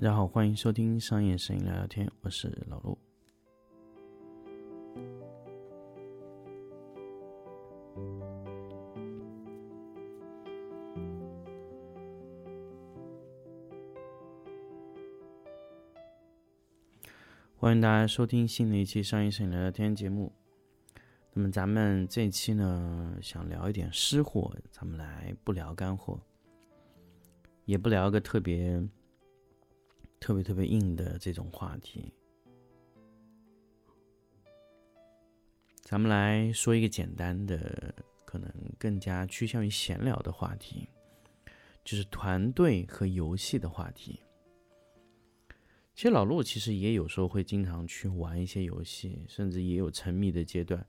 大家好，欢迎收听商业声音聊聊天，我是老陆。欢迎大家收听新的一期商业声音聊聊天节目。那么咱们这一期呢，想聊一点湿货，咱们来不聊干货，也不聊个特别、特别特别硬的这种话题。咱们来说一个简单的，可能更加趋向于闲聊的话题，就是团队和游戏的话题。其实老陆其实也有时候会经常去玩一些游戏，甚至也有沉迷的阶段。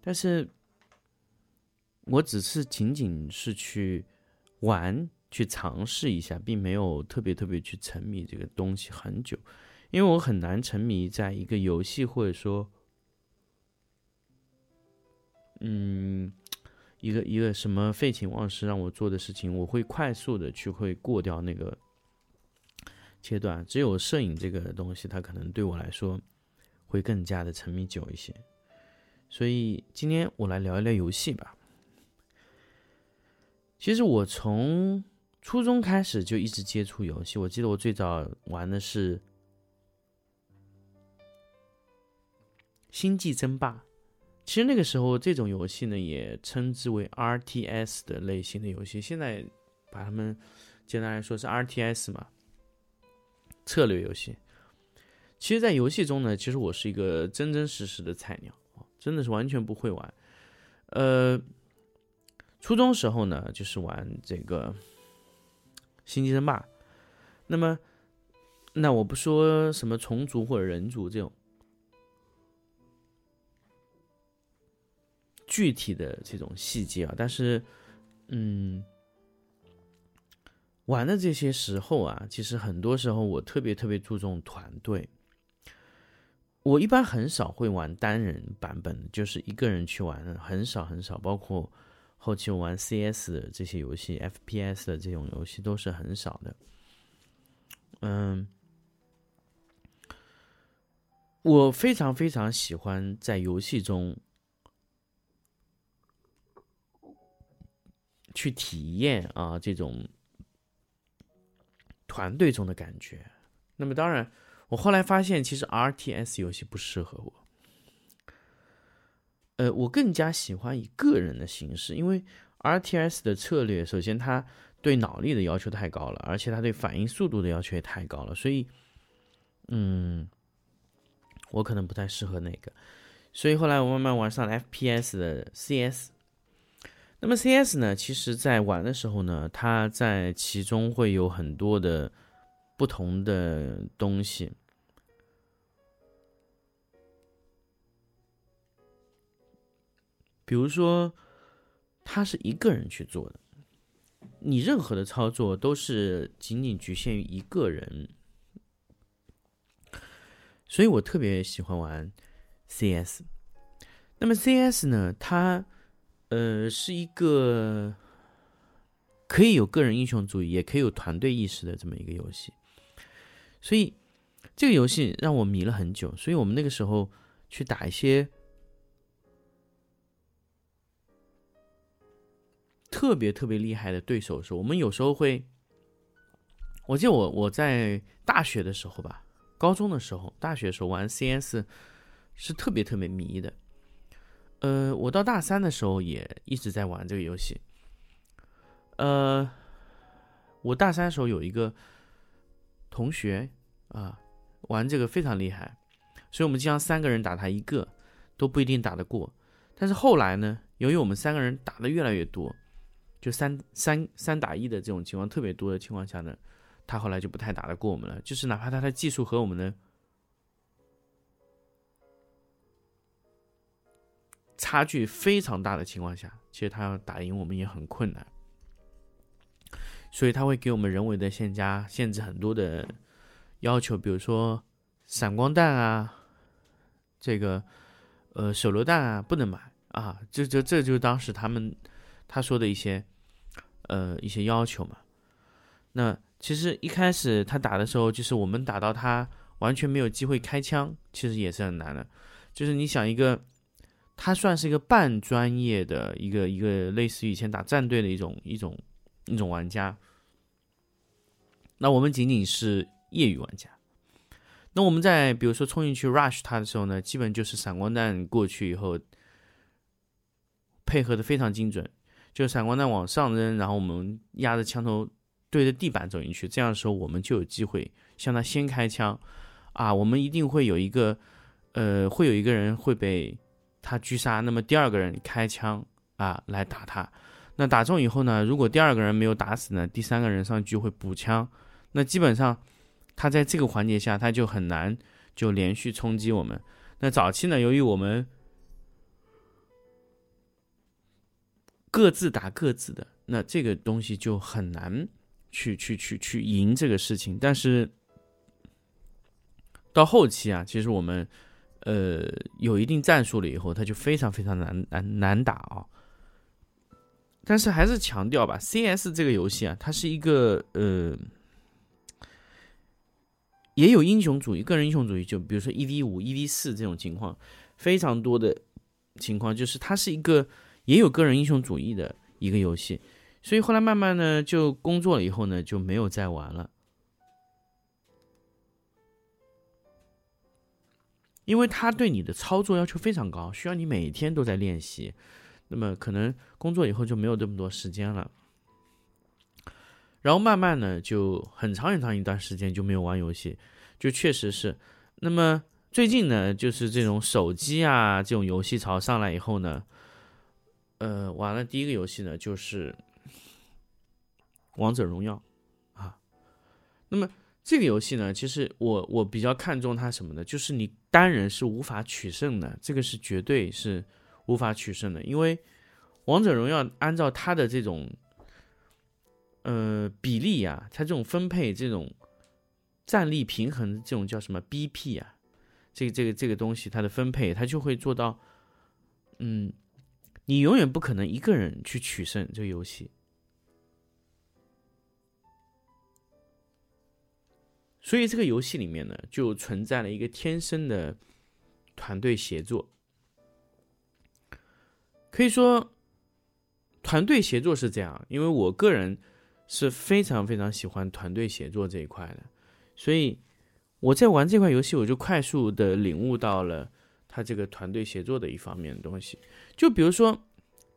但是，我只是仅仅是去玩、去尝试一下，并没有特别特别去沉迷这个东西很久，因为我很难沉迷在一个游戏或者说，嗯，一个一个什么废寝忘食让我做的事情，我会快速的去会过掉那个阶段。只有摄影这个东西，它可能对我来说会更加的沉迷久一些。所以今天我来聊一聊游戏吧。其实我从初中开始就一直接触游戏。我记得我最早玩的是《星际争霸》。其实那个时候这种游戏呢，也称之为 RTS 的类型的游戏。现在把它们简单来说是 RTS 嘛，策略游戏。其实，在游戏中呢，其实我是一个真真实实的菜鸟。真的是完全不会玩，呃，初中时候呢，就是玩这个星际争霸。那么，那我不说什么虫族或者人族这种具体的这种细节啊，但是，嗯，玩的这些时候啊，其实很多时候我特别特别注重团队。我一般很少会玩单人版本，就是一个人去玩的，很少很少。包括后期我玩 CS 这些游戏，FPS 的这种游戏都是很少的。嗯，我非常非常喜欢在游戏中去体验啊这种团队中的感觉。那么当然。我后来发现，其实 R T S 游戏不适合我。呃，我更加喜欢以个人的形式，因为 R T S 的策略，首先它对脑力的要求太高了，而且它对反应速度的要求也太高了，所以，嗯，我可能不太适合那个。所以后来我慢慢玩上了 F P S 的 C S。那么 C S 呢，其实在玩的时候呢，它在其中会有很多的。不同的东西，比如说，他是一个人去做的，你任何的操作都是仅仅局限于一个人，所以我特别喜欢玩 CS。那么 CS 呢，它呃是一个可以有个人英雄主义，也可以有团队意识的这么一个游戏。所以，这个游戏让我迷了很久。所以我们那个时候去打一些特别特别厉害的对手的时候，我们有时候会，我记得我我在大学的时候吧，高中的时候，大学时候玩 CS 是特别特别迷的。呃，我到大三的时候也一直在玩这个游戏。呃，我大三的时候有一个。同学啊，玩这个非常厉害，所以我们经常三个人打他一个都不一定打得过。但是后来呢，由于我们三个人打的越来越多，就三三三打一的这种情况特别多的情况下呢，他后来就不太打得过我们了。就是哪怕他的技术和我们的差距非常大的情况下，其实他要打赢我们也很困难。所以他会给我们人为的限加限制很多的要求，比如说闪光弹啊，这个呃手榴弹啊不能买啊，这这这就是当时他们他说的一些呃一些要求嘛。那其实一开始他打的时候，就是我们打到他完全没有机会开枪，其实也是很难的。就是你想一个，他算是一个半专业的一个一个类似于以前打战队的一种一种一种玩家，那我们仅仅是业余玩家。那我们在比如说冲进去 rush 他的时候呢，基本就是闪光弹过去以后，配合的非常精准，就闪光弹往上扔，然后我们压着枪头对着地板走进去，这样的时候我们就有机会向他先开枪，啊，我们一定会有一个，呃，会有一个人会被他狙杀，那么第二个人开枪啊来打他，那打中以后呢，如果第二个人没有打死呢，第三个人上去会补枪，那基本上。他在这个环节下，他就很难就连续冲击我们。那早期呢，由于我们各自打各自的，那这个东西就很难去去去去赢这个事情。但是到后期啊，其实我们呃有一定战术了以后，他就非常非常难难难打啊。但是还是强调吧，CS 这个游戏啊，它是一个呃。也有英雄主义，个人英雄主义，就比如说一 v 五、一 v 四这种情况，非常多的情况，就是它是一个也有个人英雄主义的一个游戏，所以后来慢慢呢，就工作了以后呢，就没有再玩了，因为它对你的操作要求非常高，需要你每天都在练习，那么可能工作以后就没有这么多时间了。然后慢慢呢，就很长很长一段时间就没有玩游戏，就确实是。那么最近呢，就是这种手机啊这种游戏潮上来以后呢，呃，玩了第一个游戏呢就是王者荣耀啊。那么这个游戏呢，其实我我比较看重它什么呢？就是你单人是无法取胜的，这个是绝对是无法取胜的，因为王者荣耀按照它的这种。呃，比例啊，它这种分配，这种战力平衡，这种叫什么 BP 啊？这个这个这个东西，它的分配，它就会做到，嗯，你永远不可能一个人去取胜这个游戏。所以这个游戏里面呢，就存在了一个天生的团队协作。可以说，团队协作是这样，因为我个人。是非常非常喜欢团队协作这一块的，所以我在玩这款游戏，我就快速的领悟到了他这个团队协作的一方面的东西。就比如说，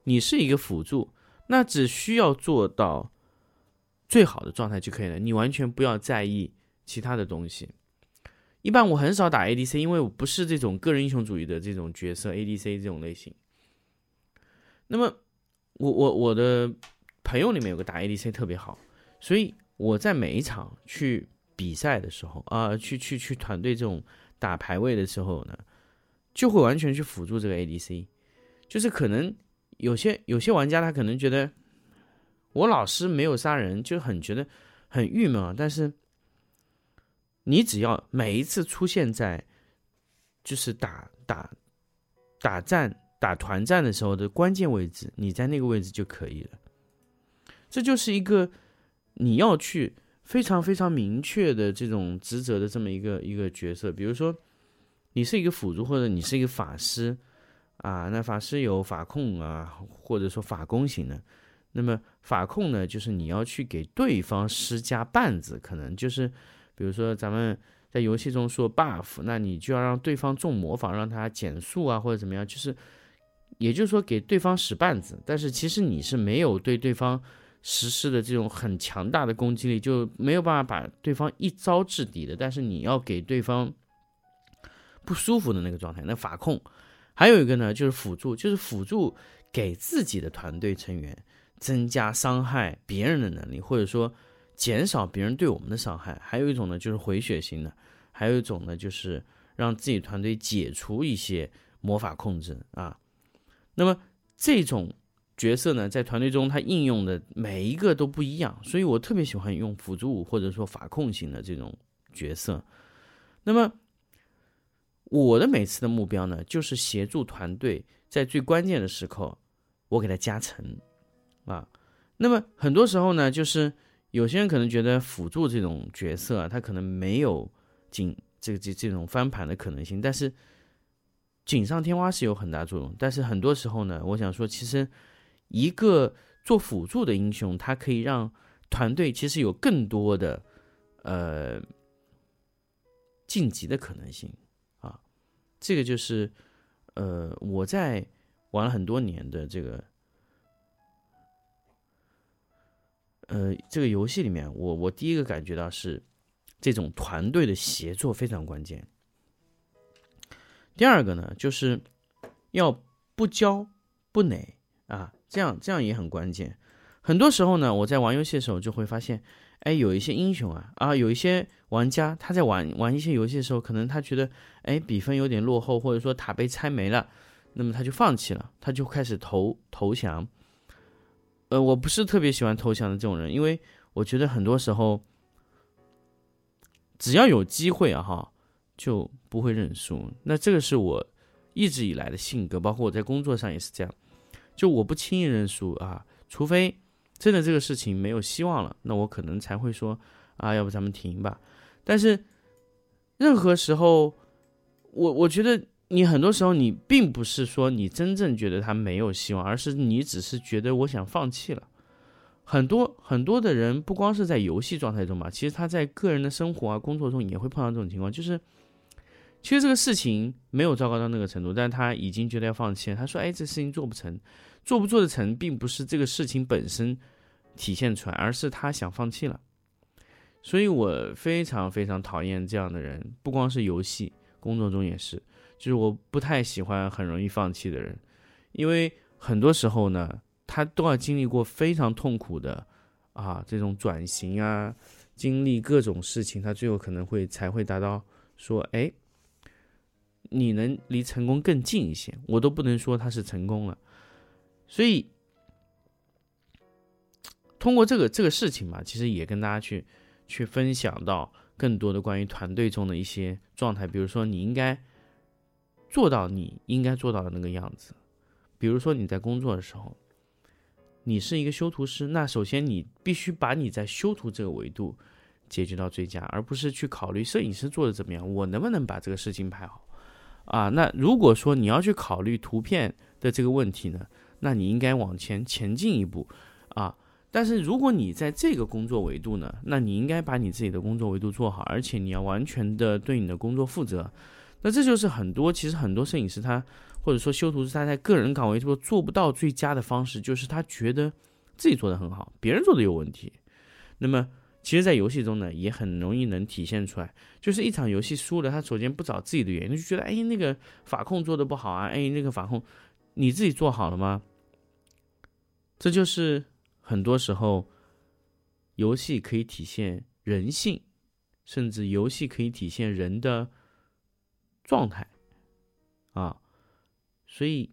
你是一个辅助，那只需要做到最好的状态就可以了，你完全不要在意其他的东西。一般我很少打 ADC，因为我不是这种个人英雄主义的这种角色，ADC 这种类型。那么，我我我的。朋友里面有个打 ADC 特别好，所以我在每一场去比赛的时候啊，去去去团队这种打排位的时候呢，就会完全去辅助这个 ADC。就是可能有些有些玩家他可能觉得我老师没有杀人，就很觉得很郁闷啊。但是你只要每一次出现在就是打打打战打团战的时候的关键位置，你在那个位置就可以了。这就是一个你要去非常非常明确的这种职责的这么一个一个角色，比如说你是一个辅助或者你是一个法师啊，那法师有法控啊，或者说法攻型的，那么法控呢，就是你要去给对方施加绊子，可能就是比如说咱们在游戏中说 buff，那你就要让对方中魔法，让他减速啊或者怎么样，就是也就是说给对方使绊子，但是其实你是没有对对方。实施的这种很强大的攻击力，就没有办法把对方一招制敌的。但是你要给对方不舒服的那个状态，那法控还有一个呢，就是辅助，就是辅助给自己的团队成员增加伤害别人的能力，或者说减少别人对我们的伤害。还有一种呢，就是回血型的，还有一种呢，就是让自己团队解除一些魔法控制啊。那么这种。角色呢，在团队中他应用的每一个都不一样，所以我特别喜欢用辅助或者说法控型的这种角色。那么我的每次的目标呢，就是协助团队在最关键的时刻，我给他加成啊。那么很多时候呢，就是有些人可能觉得辅助这种角色啊，他可能没有锦这个这这种翻盘的可能性，但是锦上添花是有很大作用。但是很多时候呢，我想说，其实一个做辅助的英雄，他可以让团队其实有更多的呃晋级的可能性。这个就是呃我在玩了很多年的这个。呃，这个游戏里面，我我第一个感觉到是，这种团队的协作非常关键。第二个呢，就是要不骄不馁啊，这样这样也很关键。很多时候呢，我在玩游戏的时候就会发现，哎，有一些英雄啊啊，有一些玩家他在玩玩一些游戏的时候，可能他觉得，哎，比分有点落后，或者说塔被拆没了，那么他就放弃了，他就开始投投降。呃，我不是特别喜欢投降的这种人，因为我觉得很多时候，只要有机会啊，哈，就不会认输。那这个是我一直以来的性格，包括我在工作上也是这样，就我不轻易认输啊，除非真的这个事情没有希望了，那我可能才会说啊，要不咱们停吧。但是任何时候，我我觉得。你很多时候，你并不是说你真正觉得他没有希望，而是你只是觉得我想放弃了。很多很多的人，不光是在游戏状态中吧，其实他在个人的生活啊、工作中也会碰到这种情况，就是其实这个事情没有糟糕到那个程度，但他已经觉得要放弃了。他说：“哎，这事情做不成，做不做得成，并不是这个事情本身体现出来，而是他想放弃了。”所以我非常非常讨厌这样的人，不光是游戏，工作中也是。就是我不太喜欢很容易放弃的人，因为很多时候呢，他都要经历过非常痛苦的啊这种转型啊，经历各种事情，他最后可能会才会达到说，哎，你能离成功更近一些，我都不能说他是成功了。所以通过这个这个事情嘛，其实也跟大家去去分享到更多的关于团队中的一些状态，比如说你应该。做到你应该做到的那个样子，比如说你在工作的时候，你是一个修图师，那首先你必须把你在修图这个维度解决到最佳，而不是去考虑摄影师做的怎么样，我能不能把这个事情拍好啊？那如果说你要去考虑图片的这个问题呢，那你应该往前前进一步啊。但是如果你在这个工作维度呢，那你应该把你自己的工作维度做好，而且你要完全的对你的工作负责。那这就是很多，其实很多摄影师他或者说修图师他在个人岗位做做不到最佳的方式，就是他觉得自己做的很好，别人做的有问题。那么其实，在游戏中呢，也很容易能体现出来，就是一场游戏输了，他首先不找自己的原因，就觉得哎那个法控做的不好啊，哎那个法控你自己做好了吗？这就是很多时候游戏可以体现人性，甚至游戏可以体现人的。状态，啊，所以，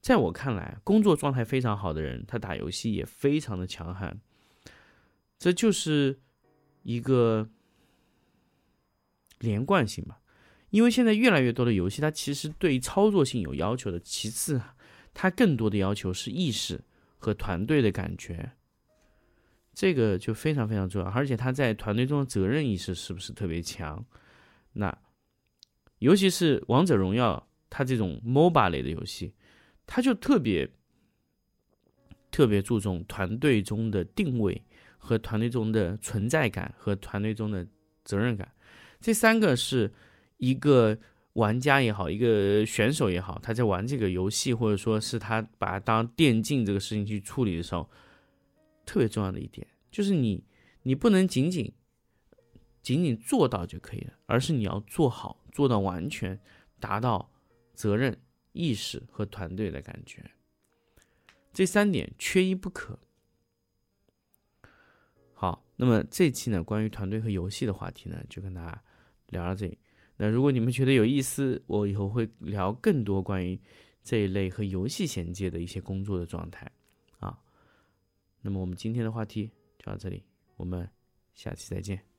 在我看来，工作状态非常好的人，他打游戏也非常的强悍。这就是一个连贯性吧。因为现在越来越多的游戏，它其实对操作性有要求的。其次，它更多的要求是意识和团队的感觉，这个就非常非常重要。而且，他在团队中的责任意识是不是特别强？那。尤其是王者荣耀，它这种 MOBA 类的游戏，它就特别特别注重团队中的定位和团队中的存在感和团队中的责任感。这三个是一个玩家也好，一个选手也好，他在玩这个游戏，或者说是他把它当电竞这个事情去处理的时候，特别重要的一点，就是你你不能仅仅仅仅做到就可以了，而是你要做好。做到完全达到责任意识和团队的感觉，这三点缺一不可。那么这期呢，关于团队和游戏的话题呢，就跟大家聊到这里。那如果你们觉得有意思，我以后会聊更多关于这一类和游戏衔接的一些工作的状态啊。那么我们今天的话题就到这里，我们下期再见。